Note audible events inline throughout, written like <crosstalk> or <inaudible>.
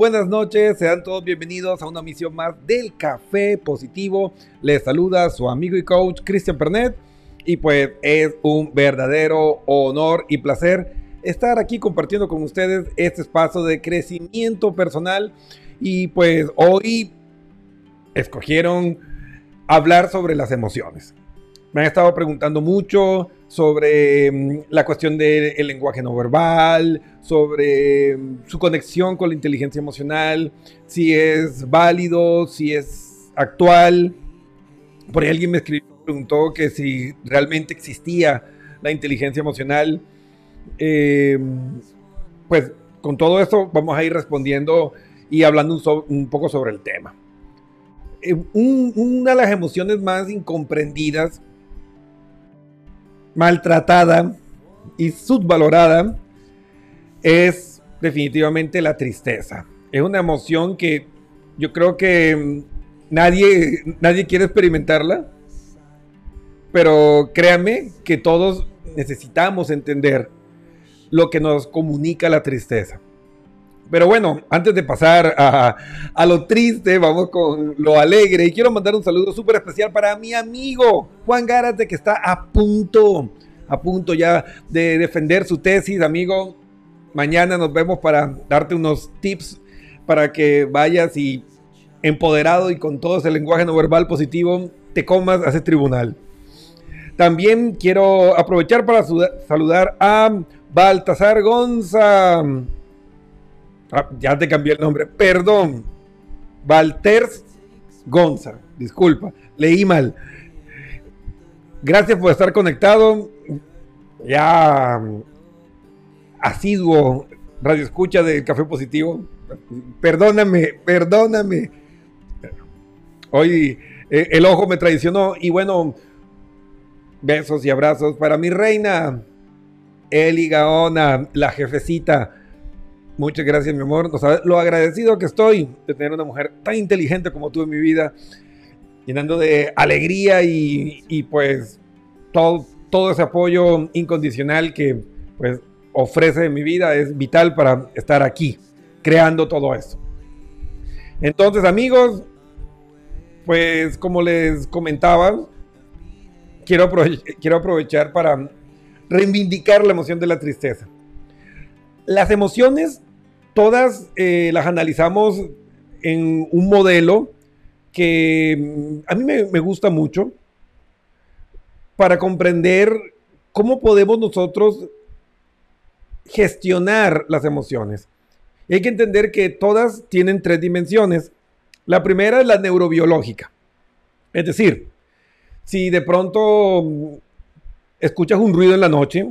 buenas noches. Sean todos bienvenidos a una misión más del Café Positivo. Les saluda su amigo y coach Cristian Pernet. Y pues es un verdadero honor y placer estar aquí compartiendo con ustedes este espacio de crecimiento personal. Y pues hoy escogieron hablar sobre las emociones. Me han estado preguntando mucho sobre mm, la cuestión del lenguaje no verbal, sobre mm, su conexión con la inteligencia emocional, si es válido, si es actual. Por ahí alguien me escribió, preguntó que si realmente existía la inteligencia emocional. Eh, pues con todo esto vamos a ir respondiendo y hablando un, so- un poco sobre el tema. Eh, un- una de las emociones más incomprendidas maltratada y subvalorada es definitivamente la tristeza. Es una emoción que yo creo que mm, nadie, nadie quiere experimentarla, pero créanme que todos necesitamos entender lo que nos comunica la tristeza. Pero bueno, antes de pasar a, a lo triste, vamos con lo alegre. Y quiero mandar un saludo súper especial para mi amigo Juan Gárate, que está a punto, a punto ya de defender su tesis, amigo. Mañana nos vemos para darte unos tips para que vayas y empoderado y con todo ese lenguaje no verbal positivo, te comas ese tribunal. También quiero aprovechar para saludar a Baltasar Gonza. Ah, ya te cambié el nombre. Perdón. Valters Gonza. Disculpa. Leí mal. Gracias por estar conectado. Ya mm, asiduo radio escucha del Café Positivo. Perdóname, perdóname. Hoy eh, el ojo me traicionó y bueno, besos y abrazos para mi reina, Eli Gaona, la jefecita. Muchas gracias, mi amor. Lo agradecido que estoy de tener una mujer tan inteligente como tú en mi vida, llenando de alegría y, y, pues todo, todo ese apoyo incondicional que pues ofrece mi vida es vital para estar aquí, creando todo esto. Entonces, amigos, pues como les comentaba, quiero, quiero aprovechar para reivindicar la emoción de la tristeza. Las emociones, todas eh, las analizamos en un modelo que mm, a mí me, me, gusta mucho para comprender cómo podemos nosotros gestionar las emociones. Hay que entender que todas tienen tres dimensiones. La primera es la neurobiológica. Es decir, si de pronto mm, escuchas un ruido en la noche,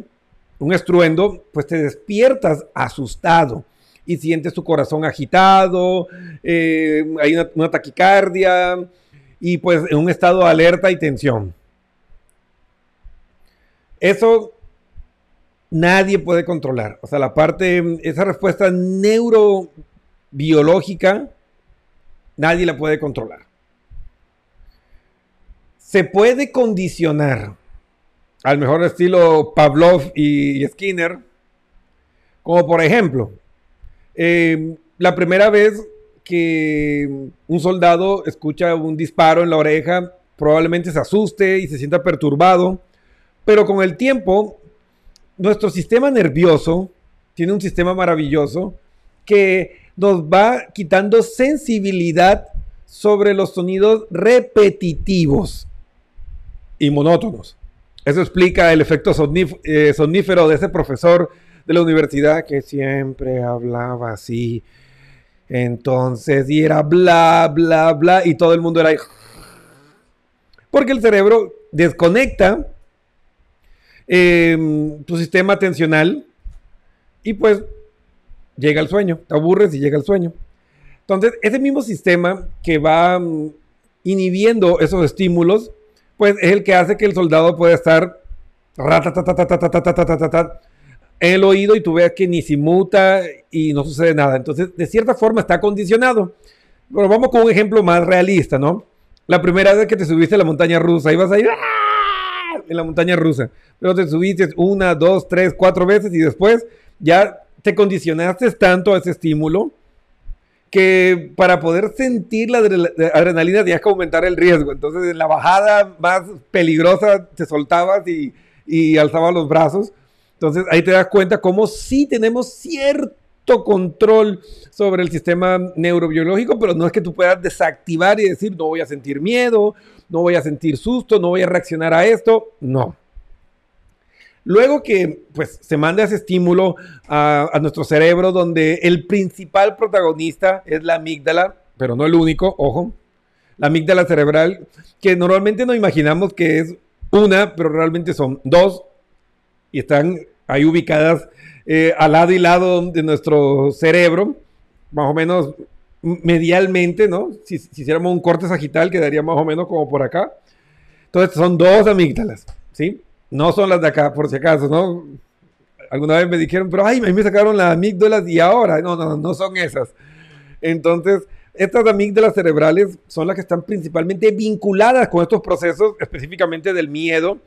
un estruendo, pues te despiertas asustado y sientes tu corazón agitado, eh, hay una, una, taquicardia y pues en un estado de alerta y tensión. Eso nadie puede controlar. O sea, la parte, esa respuesta neurobiológica, nadie la puede controlar. Se puede condicionar al mejor estilo Pavlov y Skinner, como por ejemplo, eh, la primera vez que un soldado escucha un disparo en la oreja, probablemente se asuste y se sienta perturbado, pero con el tiempo, nuestro sistema nervioso tiene un sistema maravilloso que nos va quitando sensibilidad sobre los sonidos repetitivos y monótonos. Eso explica el efecto eh, sonífero de ese profesor de la universidad que siempre hablaba así. Entonces, y era bla, bla, bla, y todo el mundo era... Porque el cerebro desconecta em, tu sistema atencional y pues llega el sueño, te aburres y llega el sueño. Entonces, ese mismo sistema que va mm, inhibiendo esos estímulos, pues es el que hace que el soldado pueda estar en el oído y tú veas que ni se muta y no sucede nada. Entonces, de cierta forma está condicionado. Pero vamos con un ejemplo más realista, ¿no? La primera vez que te subiste a la montaña rusa, ibas a ir en la montaña rusa, pero te subiste una, dos, tres, cuatro veces y después ya te condicionaste tanto a ese estímulo que para poder sentir la adrenalina tenías que aumentar el riesgo. Entonces, en la bajada más peligrosa te soltabas y, y alzabas los brazos entonces ahí te das cuenta cómo sí tenemos cierto control sobre el sistema neurobiológico, pero no es que tú puedas desactivar y decir, no voy a sentir miedo, no voy a sentir susto, no voy a reaccionar a esto. No. Luego que pues, se manda ese estímulo a, a nuestro cerebro donde el principal protagonista es la amígdala, pero no el único, ojo, la amígdala cerebral, que normalmente no imaginamos que es una, pero realmente son dos y están ahí ubicadas eh, al lado y lado de nuestro cerebro, más o menos medialmente, ¿no? Si, hiciéramos un corte sagital quedaría más o menos como por acá. Entonces son dos amígdalas, ¿sí? No son las de acá, por si acaso, ¿no? Alguna vez me dijeron, pero ay, me sacaron las amígdalas y ahora, no, no, no son esas. Entonces, estas amígdalas cerebrales son las que están principalmente vinculadas con estos procesos, específicamente del miedo,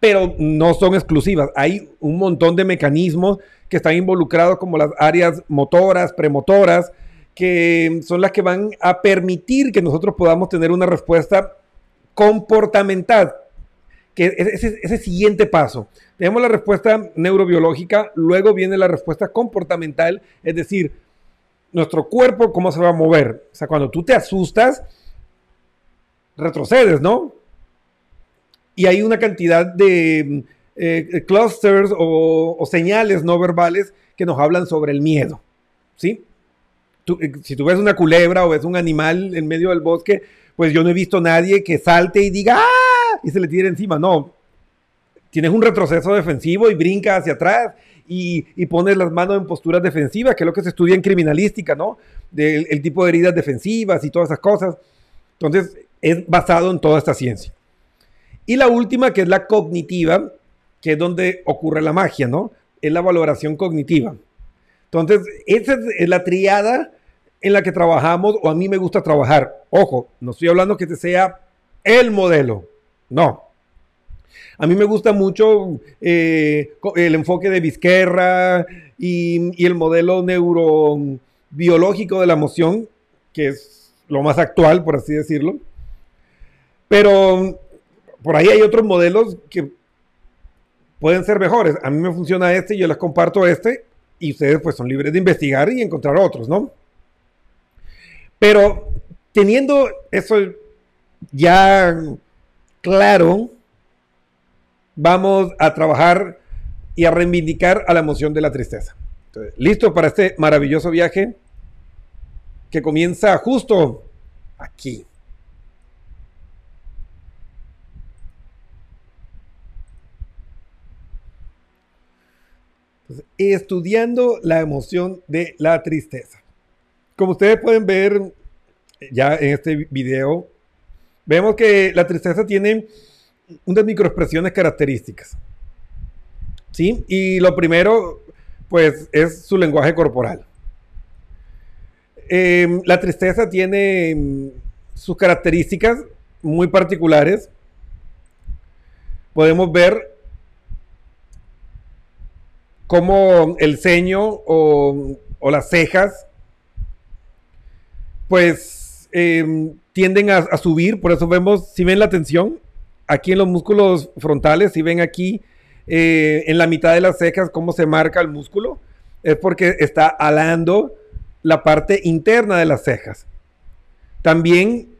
pero no son exclusivas. Hay un montón de mecanismos que están involucrados como las áreas motoras, premotoras, que son las que van a permitir que nosotros podamos tener una respuesta comportamental, que es ese, siguiente paso. Tenemos la respuesta neurobiológica, luego viene la respuesta comportamental, es decir, nuestro cuerpo, cómo se va a mover. O sea, cuando tú te asustas, retrocedes, ¿no? Y hay una cantidad de eh, clusters o, señales no verbales que nos hablan sobre el miedo. ¿sí? Eh, si tú ves una culebra o ves un animal en medio del bosque, pues yo no he visto a nadie que salte y diga ¡ah! y se le tire encima. No. Tienes un retroceso defensivo y brinca hacia atrás y, pones las manos en posturas defensivas, que es lo que se estudia en criminalística, ¿no? Del el tipo de heridas defensivas y todas esas cosas. Entonces, es basado en toda esta ciencia. Y la última, que es la cognitiva, que es donde ocurre la magia, ¿no? Es la valoración cognitiva. Entonces, esa es la triada en la que trabajamos o a mí me gusta trabajar. Ojo, no estoy hablando que este sea el modelo, no. A mí me gusta mucho eh, el enfoque de Vizquerra y, y el modelo neurobiológico de la emoción, que es lo más actual, por así decirlo. Pero por ahí hay otros modelos que pueden ser mejores. A mí me funciona este, yo les comparto este y ustedes pues son libres de investigar y encontrar otros, ¿no? Pero teniendo eso ya claro, vamos a trabajar y a reivindicar a la emoción de la tristeza. ¿Listo para este maravilloso viaje que comienza justo aquí? Estudiando la emoción de la tristeza. Como ustedes pueden ver ya en este video, vemos que la tristeza tiene unas microexpresiones características. ¿sí? Y lo primero, pues, es su lenguaje corporal. Em, la tristeza tiene mm, sus características muy particulares. Podemos ver cómo el ceño o, las cejas, pues, em, tienden a, a subir. Por eso vemos, si ven la tensión, aquí en los músculos frontales, si ven aquí eh, en la mitad de las cejas cómo se marca el músculo, es porque está alando la parte interna de las cejas. También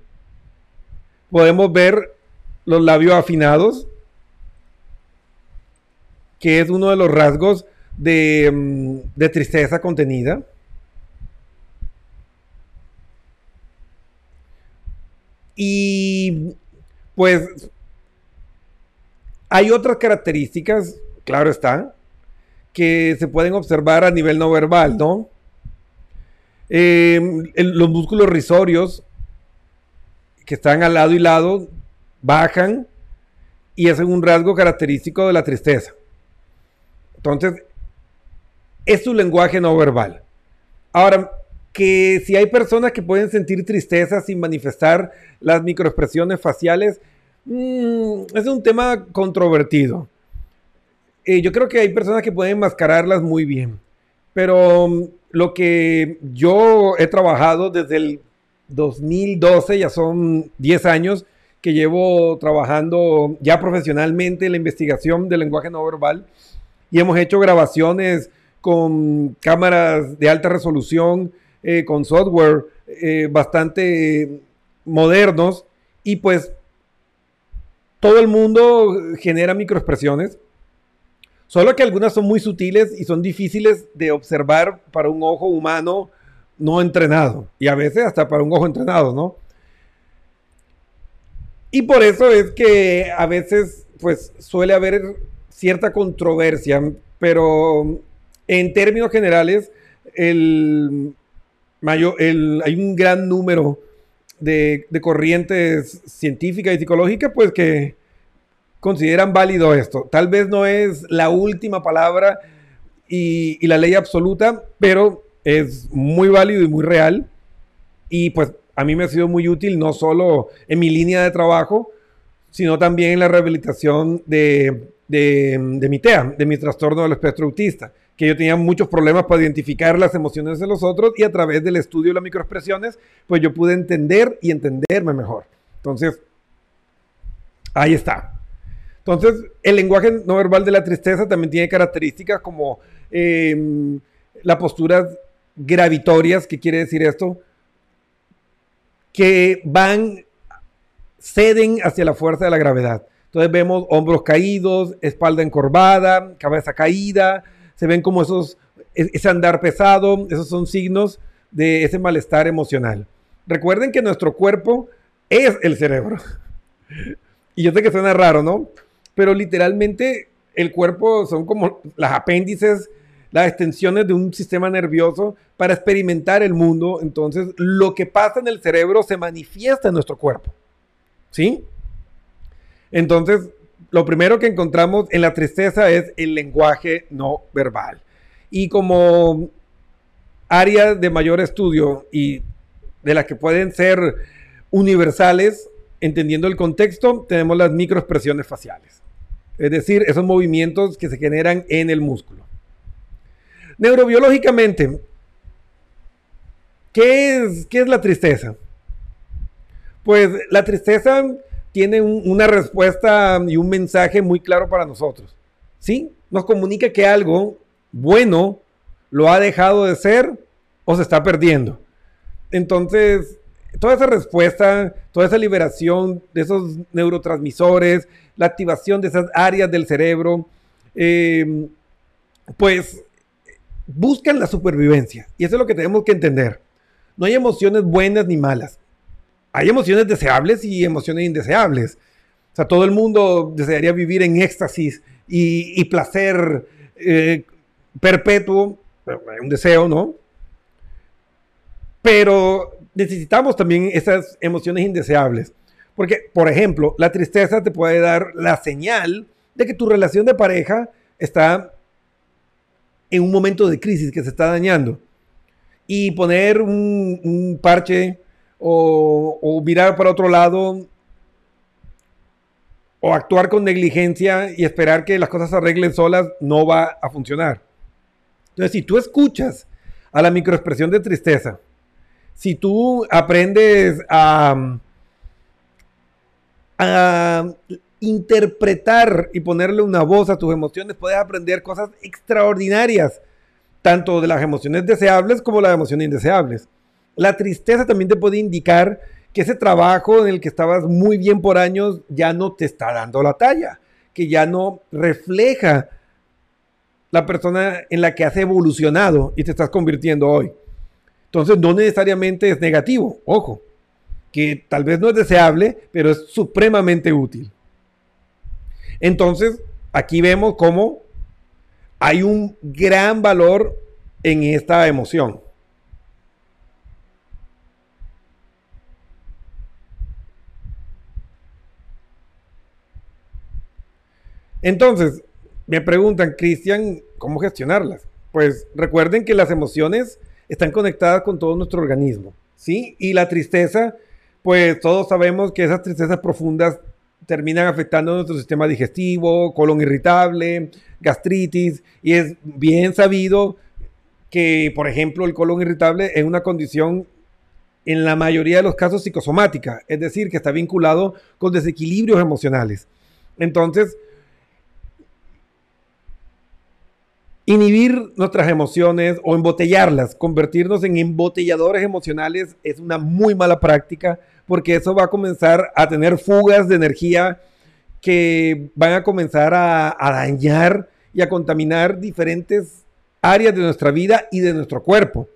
podemos ver los labios afinados, que es uno de los rasgos de, mm, de tristeza contenida. Y pues hay otras características, claro está, que se pueden observar a nivel no verbal, ¿no? El- los músculos risorios que están al lado y lado bajan y es un rasgo característico de la tristeza. Entonces, es su lenguaje no verbal. Ahora, que si hay personas que pueden sentir tristeza sin manifestar las microexpresiones faciales, mm, es un tema controvertido. Eh, yo creo que hay personas que pueden mascararlas muy bien, pero mm, lo que yo he trabajado desde el 2012, ya son 10 años que llevo trabajando ya profesionalmente en la investigación del lenguaje no verbal y hemos hecho grabaciones con cámaras de alta resolución, eh, con software eh, bastante modernos y pues todo el mundo genera microexpresiones, solo que algunas son muy sutiles y son difíciles de observar para un ojo humano no entrenado y a veces hasta para un ojo entrenado, ¿no? Y por eso es que a veces pues suele haber cierta controversia, pero en términos generales el mayor, el, hay un gran número de, de corrientes científicas y psicológicas pues que consideran válido esto. Tal vez no es la última palabra y, y la ley absoluta, pero es muy válido y muy real. Y pues a mí me ha sido muy útil, no solo en mi línea de trabajo, sino también en la rehabilitación de, de, de mi TEA, de mi trastorno del espectro autista, que yo tenía muchos problemas para identificar las emociones de los otros y a través del estudio de las microexpresiones, pues yo pude entender y entenderme mejor. Entonces, ahí está. Entonces, el lenguaje no verbal de la tristeza también tiene características como eh, las posturas gravitorias, ¿qué quiere decir esto? Que van, ceden hacia la fuerza de la gravedad. Entonces vemos hombros caídos, espalda encorvada, cabeza caída, se ven como esos, ese andar pesado, esos son signos de ese malestar emocional. Recuerden que nuestro cuerpo es el cerebro. Y yo sé que suena raro, ¿no? Pero literalmente el cuerpo son como las apéndices, las extensiones de un sistema nervioso para experimentar el mundo. Entonces, lo que pasa en el cerebro se manifiesta en nuestro cuerpo. ¿Sí? Entonces, lo primero que encontramos en la tristeza es el lenguaje no verbal. Y como área de mayor estudio y de las que pueden ser universales, entendiendo el contexto, tenemos las microexpresiones faciales. Es decir, esos movimientos que se generan en el músculo. Neurobiológicamente, ¿qué es, qué es la tristeza? Pues la tristeza tiene un, una respuesta y un mensaje muy claro para nosotros. ¿Sí? Nos comunica que algo bueno lo ha dejado de ser o se está perdiendo. Entonces, toda esa respuesta, toda esa liberación de esos neurotransmisores, la activación de esas áreas del cerebro, eh, pues buscan la supervivencia. Y eso es lo que tenemos que entender. No hay emociones buenas ni malas. Hay emociones deseables y emociones indeseables. O sea, todo el mundo desearía vivir en éxtasis y, placer eh, perpetuo, un deseo, ¿no? Pero necesitamos también esas emociones indeseables. Porque, por ejemplo, la tristeza te puede dar la señal de que tu relación de pareja está en un momento de crisis que se está dañando. Y poner un parche o, mirar para otro lado o actuar con negligencia y esperar que las cosas se arreglen solas no va a funcionar. Entonces, si tú escuchas a la microexpresión de tristeza, si tú aprendes a, a interpretar y ponerle una voz a tus emociones, puedes aprender cosas extraordinarias, tanto de las emociones deseables como las emociones indeseables. La tristeza también te puede indicar que ese trabajo en el que estabas muy bien por años ya no te está dando la talla, que ya no refleja la persona en la que has evolucionado y te estás convirtiendo hoy. Entonces no necesariamente es negativo, ojo, que tal vez no es deseable, pero es supremamente útil. Entonces, aquí vemos cómo hay un gran valor en esta emoción. Entonces, me preguntan, Cristian, ¿cómo gestionarlas? Pues recuerden que las emociones están conectadas con todo nuestro organismo, ¿sí? Y la tristeza, pues todos sabemos que esas tristezas profundas terminan afectando nuestro sistema digestivo, colon irritable, gastritis, y es bien sabido que, por ejemplo, el colon irritable es una condición en la mayoría de los casos psicosomática, es decir, que está vinculado con desequilibrios emocionales. Entonces, Inhibir nuestras emociones o embotellarlas, convertirnos en embotelladores emocionales es una muy mala práctica porque eso va a comenzar a tener fugas de energía que van a comenzar a, dañar y a contaminar diferentes áreas de nuestra vida y de nuestro cuerpo.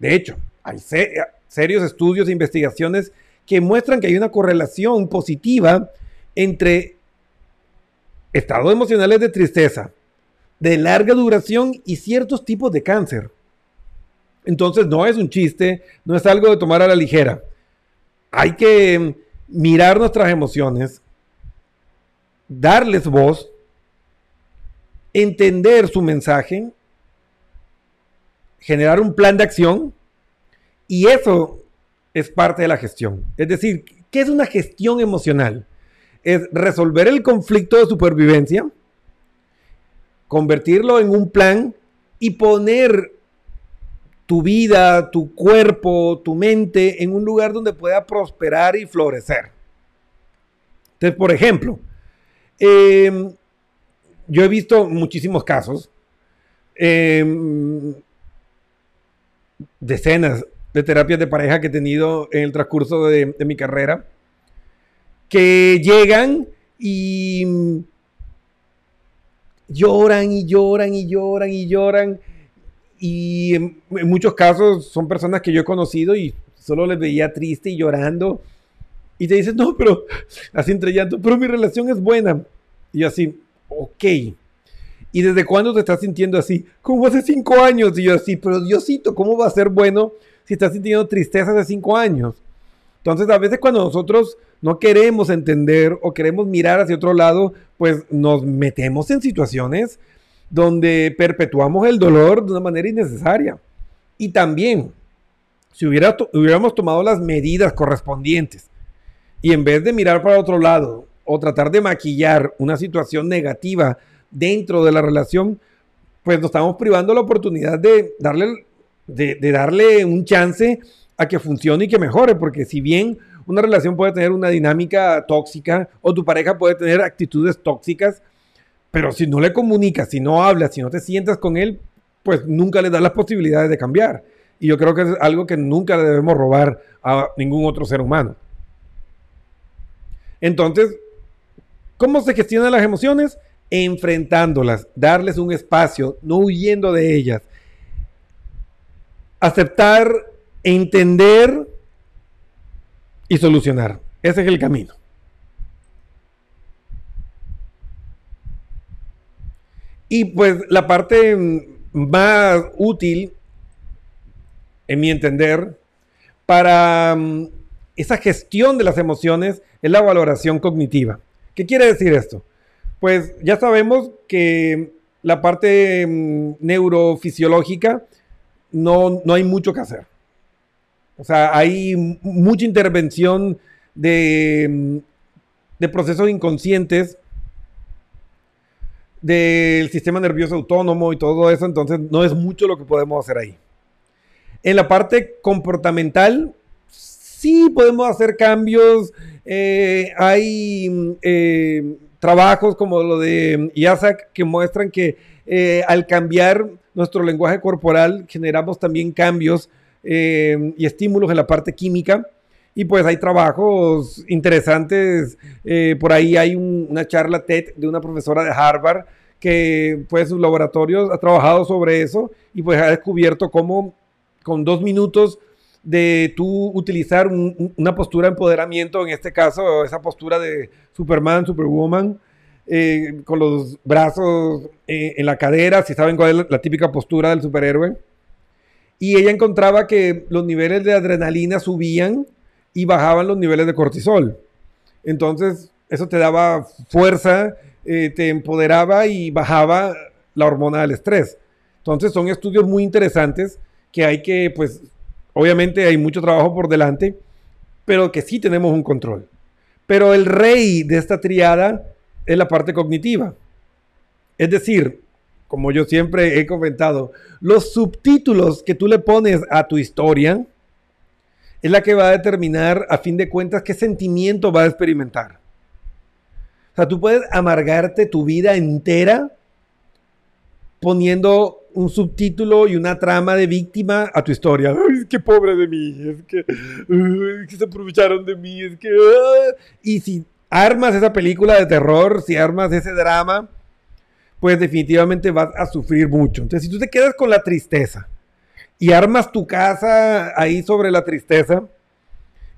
De hecho, hay serios estudios e investigaciones que muestran que hay una correlación positiva entre estados emocionales de tristeza, de larga duración y ciertos tipos de cáncer. Entonces no es un chiste, no es algo de tomar a la ligera. Hay que mirar nuestras emociones, darles voz, entender su mensaje, generar un plan de acción y eso es parte de la gestión. Es decir, ¿qué es una gestión emocional? Es resolver el conflicto de supervivencia, convertirlo en un plan y poner tu vida, tu cuerpo, tu mente en un lugar donde pueda prosperar y florecer. Entonces, por ejemplo, em, yo he visto muchísimos casos, em, decenas de terapias de pareja que he tenido en el transcurso de mi carrera, que llegan y lloran y lloran y lloran y lloran. Y en, muchos casos son personas que yo he conocido y solo les veía triste y llorando. Y te dicen, no, pero <laughs> así entre llanto, pero mi relación es buena. Y yo así, ok. ¿Y desde cuándo te estás sintiendo así? Como hace cinco años. Y yo así, pero Diosito, ¿cómo va a ser bueno si estás sintiendo tristeza hace cinco años? Entonces, a veces cuando nosotros no queremos entender o queremos mirar hacia otro lado, pues nos metemos en situaciones donde perpetuamos el dolor de una manera innecesaria. Y también, si hubiera hubiéramos tomado las medidas correspondientes y en vez de mirar para otro lado o tratar de maquillar una situación negativa dentro de la relación, pues nos estamos privando la oportunidad de darle, de, de darle un chance a que funcione y que mejore, porque si bien una relación puede tener una dinámica tóxica o tu pareja puede tener actitudes tóxicas, pero si no le comunicas, si no hablas, si no te sientas con él, pues nunca le das las posibilidades de cambiar. Y yo creo que es algo que nunca le debemos robar a ningún otro ser humano. Entonces, ¿cómo se gestionan las emociones? Enfrentándolas, darles un espacio, no huyendo de ellas. Aceptar, entender y solucionar. Ese es el camino. Y pues la parte más útil, en mi entender, para mm, esa gestión de las emociones es la valoración cognitiva. ¿Qué quiere decir esto? Pues ya sabemos que la parte mm, neurofisiológica, no, no hay mucho que hacer. O sea, hay mucha intervención de, mm, de procesos inconscientes del sistema nervioso autónomo y todo eso, entonces no es mucho lo que podemos hacer ahí. En la parte comportamental, sí podemos hacer cambios. eh, hay mm, eh, trabajos como lo de IASAC que muestran que eh, al cambiar nuestro lenguaje corporal generamos también cambios eh, y estímulos en la parte química. Y pues hay trabajos interesantes. eh, por ahí hay un- una charla TED de una profesora de Harvard que pues sus laboratorios ha trabajado sobre eso y pues ha descubierto cómo con dos minutos de tú utilizar un- un- una postura de empoderamiento, en este caso esa postura de Superman, Superwoman, eh, con los brazos eh, en la cadera, si saben cuál es la, la típica postura del superhéroe. Y ella encontraba que los niveles de adrenalina subían y bajaban los niveles de cortisol. Entonces, eso te daba fuerza, eh, te empoderaba y bajaba la hormona del estrés. Entonces, son estudios muy interesantes que hay que, pues, obviamente hay mucho trabajo por delante, pero que sí tenemos un control. Pero el rey de esta triada es la parte cognitiva. Es decir, como yo siempre he comentado, los subtítulos que tú le pones a tu historia es la que va a determinar, a fin de cuentas, qué sentimiento va a experimentar. O sea, tú puedes amargarte tu vida entera poniendo un subtítulo y una trama de víctima a tu historia. Ay, es que pobre de mí, es que, se aprovecharon de mí, es ah". Y si armas esa película de terror, si armas ese drama, pues definitivamente vas a sufrir mucho. Entonces, si tú te quedas con la tristeza y armas tu casa ahí sobre la tristeza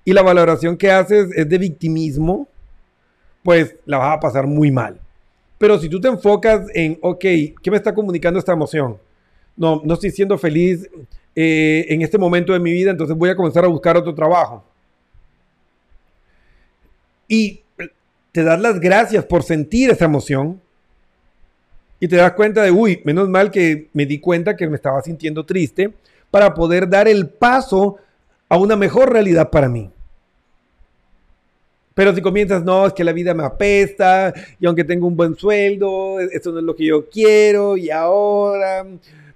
y la valoración que haces es de victimismo, pues la vas a pasar muy mal. Pero si tú te enfocas en, ok, ¿qué me está comunicando esta emoción? No, no estoy siendo feliz eh, en este momento de mi vida, entonces voy a comenzar a buscar otro trabajo. Y te das las gracias por sentir esa emoción y te das cuenta de, uy, menos mal que me di cuenta que me estaba sintiendo triste para poder dar el paso a una mejor realidad para mí. Pero si comienzas, no, es que la vida me apesta, y aunque tengo un buen sueldo, eso no es lo que yo quiero, y ahora,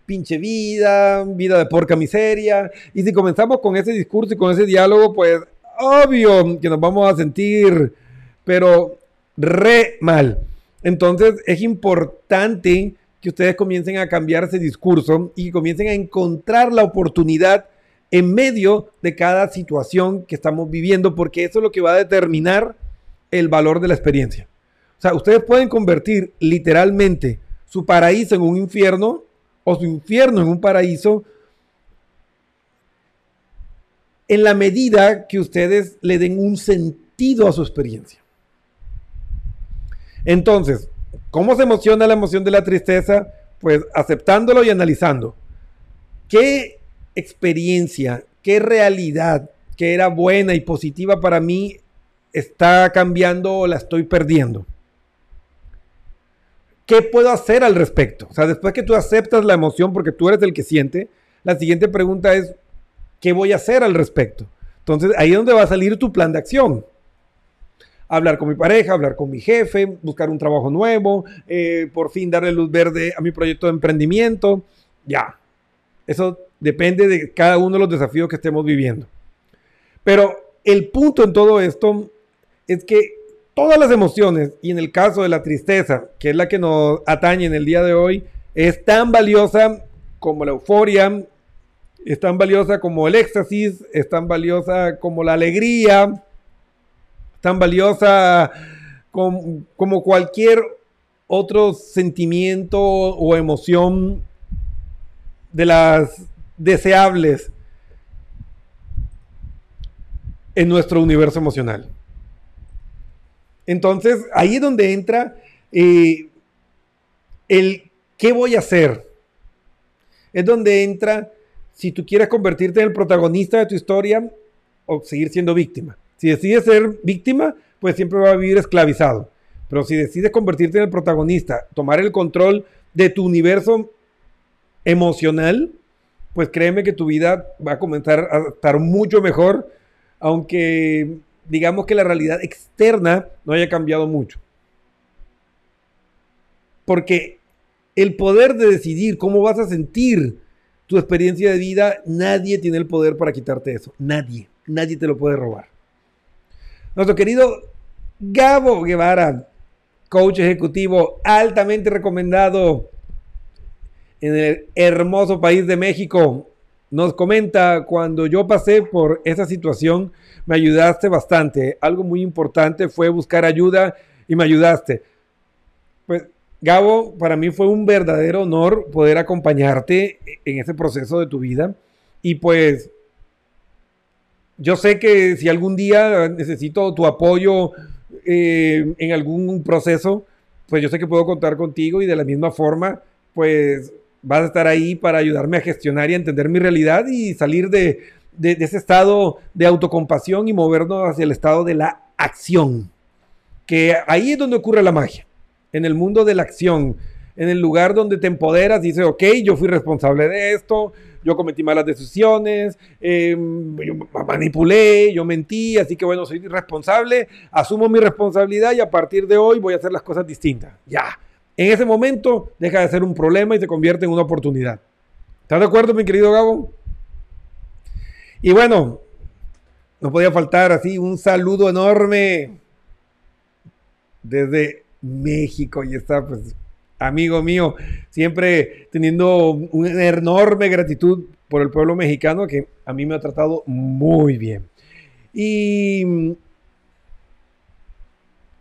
pinche vida, vida de porca miseria. Y si comenzamos con ese discurso y con ese diálogo, pues obvio que nos vamos a sentir, pero re mal. Entonces es importante que ustedes comiencen a cambiar ese discurso y comiencen a encontrar la oportunidad en medio de cada situación que estamos viviendo, porque eso es lo que va a determinar el valor de la experiencia. O sea, ustedes pueden convertir literalmente su paraíso en un infierno o su infierno en un paraíso en la medida que ustedes le den un sentido a su experiencia. Entonces, ¿cómo se emociona la emoción de la tristeza? Pues aceptándolo y analizando. ¿Qué experiencia, qué realidad que era buena y positiva para mí está cambiando o la estoy perdiendo? ¿Qué puedo hacer al respecto? O sea, después que tú aceptas la emoción porque tú eres el que siente, la siguiente pregunta es, ¿qué voy a hacer al respecto? Entonces, ahí es donde va a salir tu plan de acción hablar con mi pareja, hablar con mi jefe, buscar un trabajo nuevo, eh, por fin darle luz verde a mi proyecto de emprendimiento. Ya, eso depende de cada uno de los desafíos que estemos viviendo. Pero el punto en todo esto es que todas las emociones, y en el caso de la tristeza, que es la que nos atañe en el día de hoy, es tan valiosa como la euforia, es tan valiosa como el éxtasis, es tan valiosa como la alegría, tan valiosa como, cualquier otro sentimiento o emoción de las deseables en nuestro universo emocional. Entonces, ahí es donde entra eh, el qué voy a hacer. Es donde entra si tú quieres convertirte en el protagonista de tu historia o seguir siendo víctima. Si decides ser víctima, pues siempre va a vivir esclavizado. Pero si decides convertirte en el protagonista, tomar el control de tu universo emocional, pues créeme que tu vida va a comenzar a estar mucho mejor, aunque digamos que la realidad externa no haya cambiado mucho. Porque el poder de decidir cómo vas a sentir tu experiencia de vida, nadie tiene el poder para quitarte eso. Nadie. Nadie te lo puede robar. Nuestro querido Gabo Guevara, coach ejecutivo altamente recomendado en el hermoso país de México, nos comenta, cuando yo pasé por esa situación, me ayudaste bastante. Algo muy importante fue buscar ayuda y me ayudaste. Pues Gabo, para mí fue un verdadero honor poder acompañarte en ese proceso de tu vida. Y pues yo sé que si algún día necesito tu apoyo eh, en algún proceso, pues yo sé que puedo contar contigo y de la misma forma, pues vas a estar ahí para ayudarme a gestionar y a entender mi realidad y salir de, de ese estado de autocompasión y movernos hacia el estado de la acción. Que ahí es donde ocurre la magia en el mundo de la acción, en el lugar donde te empoderas, dices, ok, yo fui responsable de esto, yo cometí malas decisiones, em, yo manipulé, yo mentí, así que bueno, soy responsable, asumo mi responsabilidad y a partir de hoy voy a hacer las cosas distintas. Ya. En ese momento deja de ser un problema y se convierte en una oportunidad. ¿Estás de acuerdo, mi querido Gabo? Y bueno, no podía faltar así un saludo enorme desde México y está, pues, amigo mío, siempre teniendo una enorme gratitud por el pueblo mexicano que a mí me ha tratado muy bien. Y...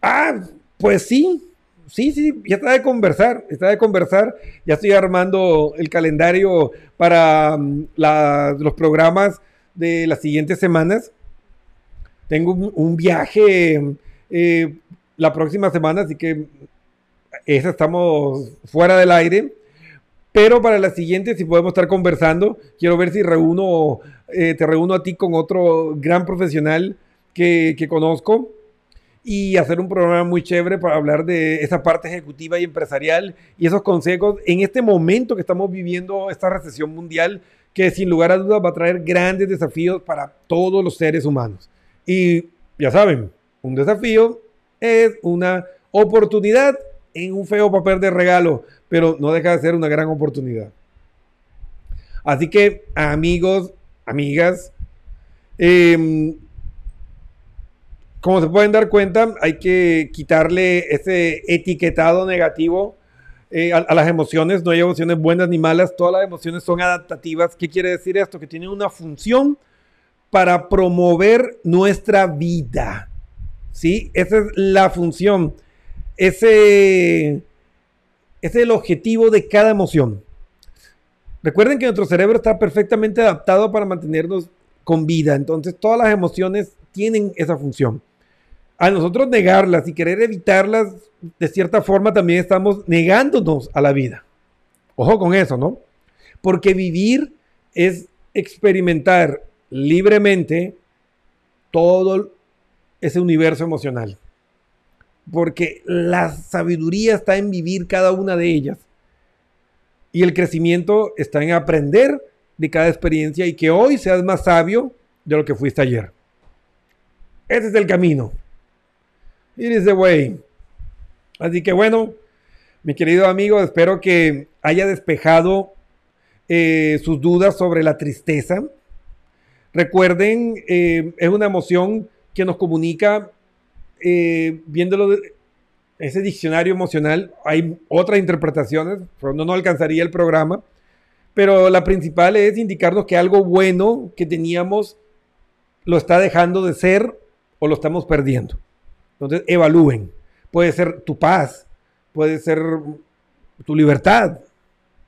Ah, pues sí, sí, sí, ya está de conversar, está de conversar. Ya estoy armando el calendario para mm, los programas de las siguientes semanas. Tengo un, viaje eh, la próxima semana, así que esa estamos fuera del aire. Pero para la siguiente, si podemos estar conversando, quiero ver si reúno, eh, te reúno a ti con otro gran profesional que, que conozco y hacer un programa muy chévere para hablar de esa parte ejecutiva y empresarial y esos consejos en este momento que estamos viviendo esta recesión mundial que sin lugar a dudas va a traer grandes desafíos para todos los seres humanos. Y ya saben, un desafío es una oportunidad en un feo papel de regalo, pero no deja de ser una gran oportunidad. Así que, amigos, amigas, em, como se pueden dar cuenta, hay que quitarle ese etiquetado negativo eh, a, a, las emociones. No hay emociones buenas ni malas, todas las emociones son adaptativas. ¿Qué quiere decir esto? Que tienen una función para promover nuestra vida. ¿sí? Esa es la función. Ese, es el objetivo de cada emoción. Recuerden que nuestro cerebro está perfectamente adaptado para mantenernos con vida. Entonces, todas las emociones tienen esa función. A nosotros negarlas y querer evitarlas, de cierta forma, también estamos negándonos a la vida. Ojo con eso, ¿no? Porque vivir es experimentar libremente todo ese universo emocional. Porque la sabiduría está en vivir cada una de ellas. Y el crecimiento está en aprender de cada experiencia y que hoy seas más sabio de lo que fuiste ayer. Ese es el camino. It is the way. Así que bueno, mi querido amigo, espero que haya despejado eh, sus dudas sobre la tristeza. Recuerden, eh, es una emoción que nos comunica, eh, viéndolo de ese diccionario emocional, hay otras interpretaciones, no nos alcanzaría el programa, pero la principal es indicarnos que algo bueno que teníamos lo está dejando de ser o lo estamos perdiendo. Entonces, evalúen. Puede ser tu paz, puede ser tu libertad,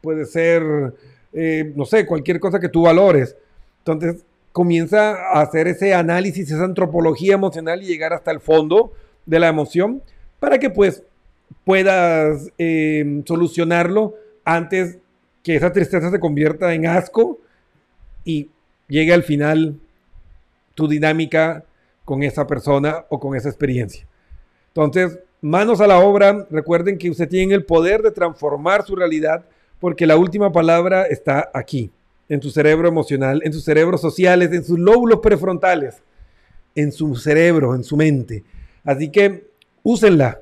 puede ser, eh, no sé, cualquier cosa que tú valores. Entonces, comienza a hacer ese análisis, esa antropología emocional y llegar hasta el fondo de la emoción para que pues puedas em, solucionarlo antes que esa tristeza se convierta en asco y llegue al final tu dinámica con esa persona o con esa experiencia. Entonces, manos a la obra. Recuerden que usted tiene el poder de transformar su realidad porque la última palabra está aquí, en su cerebro emocional, en sus cerebros sociales, en sus lóbulos prefrontales, en su cerebro, en su mente. Así que úsenla,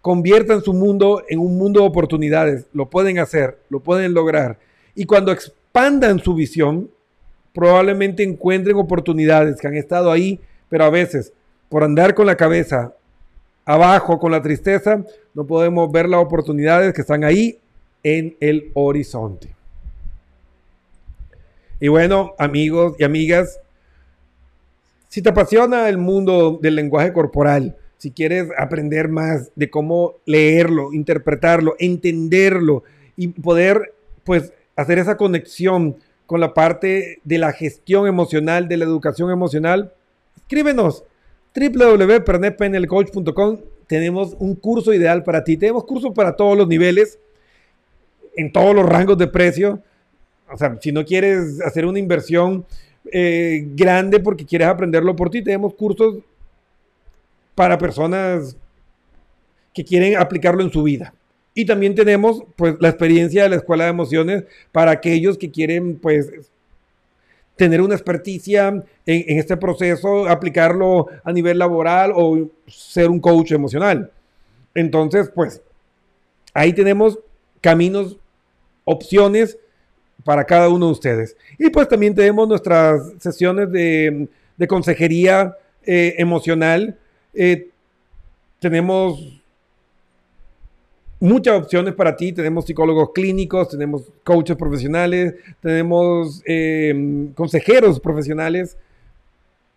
conviertan su mundo en un mundo de oportunidades. Lo pueden hacer, lo pueden lograr. Y cuando expandan su visión, probablemente encuentren oportunidades que han estado ahí, pero a veces por andar con la cabeza abajo, con la tristeza, no podemos ver las oportunidades que están ahí en el horizonte. Y bueno, amigos y amigas, si te apasiona el mundo del lenguaje corporal, si quieres aprender más de cómo leerlo, interpretarlo, entenderlo y poder pues hacer esa conexión con la parte de la gestión emocional, de la educación emocional, escríbenos www.pernetpenelcoach.com tenemos un curso ideal para ti. Tenemos cursos para todos los niveles, en todos los rangos de precio. O sea, si no quieres hacer una inversión eh, grande porque quieres aprenderlo por ti, tenemos cursos para personas que quieren aplicarlo en su vida. Y también tenemos pues la experiencia de la escuela de emociones para aquellos que quieren pues tener una experticia en, este proceso, aplicarlo a nivel laboral o ser un coach emocional. Entonces, pues, ahí tenemos caminos, opciones para cada uno de ustedes. Y pues también tenemos nuestras sesiones de, consejería eh, emocional. Eh, tenemos muchas opciones para ti. Tenemos psicólogos clínicos, tenemos coaches profesionales, tenemos eh, consejeros profesionales,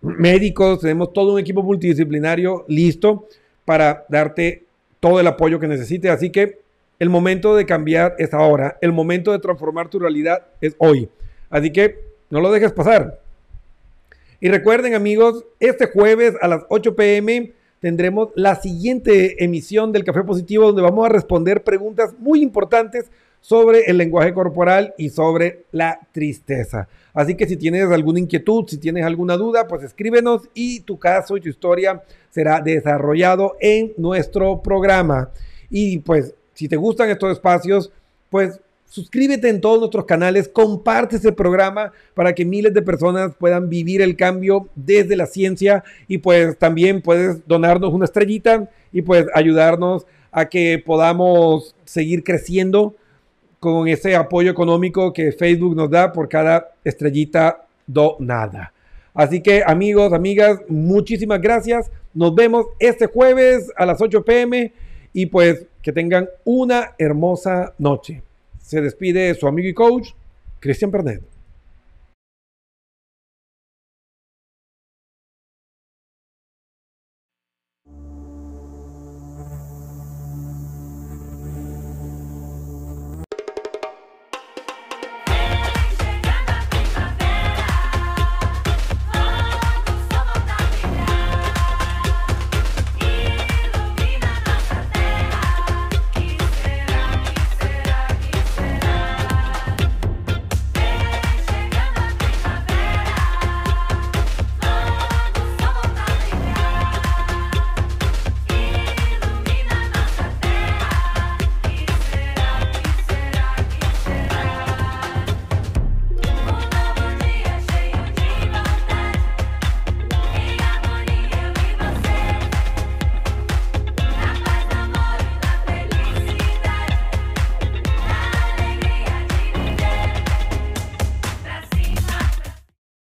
médicos, tenemos todo un equipo multidisciplinario listo para darte todo el apoyo que necesites. Así que el momento de cambiar es ahora. El momento de transformar tu realidad es hoy. Así que no lo dejes pasar. Y recuerden amigos, este jueves a las 8 pm tendremos la siguiente emisión del Café Positivo donde vamos a responder preguntas muy importantes sobre el lenguaje corporal y sobre la tristeza. Así que si tienes alguna inquietud, si tienes alguna duda, pues escríbenos y tu caso y tu historia será desarrollado en nuestro programa. Y pues si te gustan estos espacios, pues Suscríbete en todos nuestros canales, comparte este programa para que miles de personas puedan vivir el cambio desde la ciencia y pues también puedes donarnos una estrellita y pues ayudarnos a que podamos seguir creciendo con ese apoyo económico que Facebook nos da por cada estrellita donada. Así que amigos, amigas, muchísimas gracias. Nos vemos este jueves a las 8 pm y pues que tengan una hermosa noche. Se despide su amigo y coach, Cristian Pernet.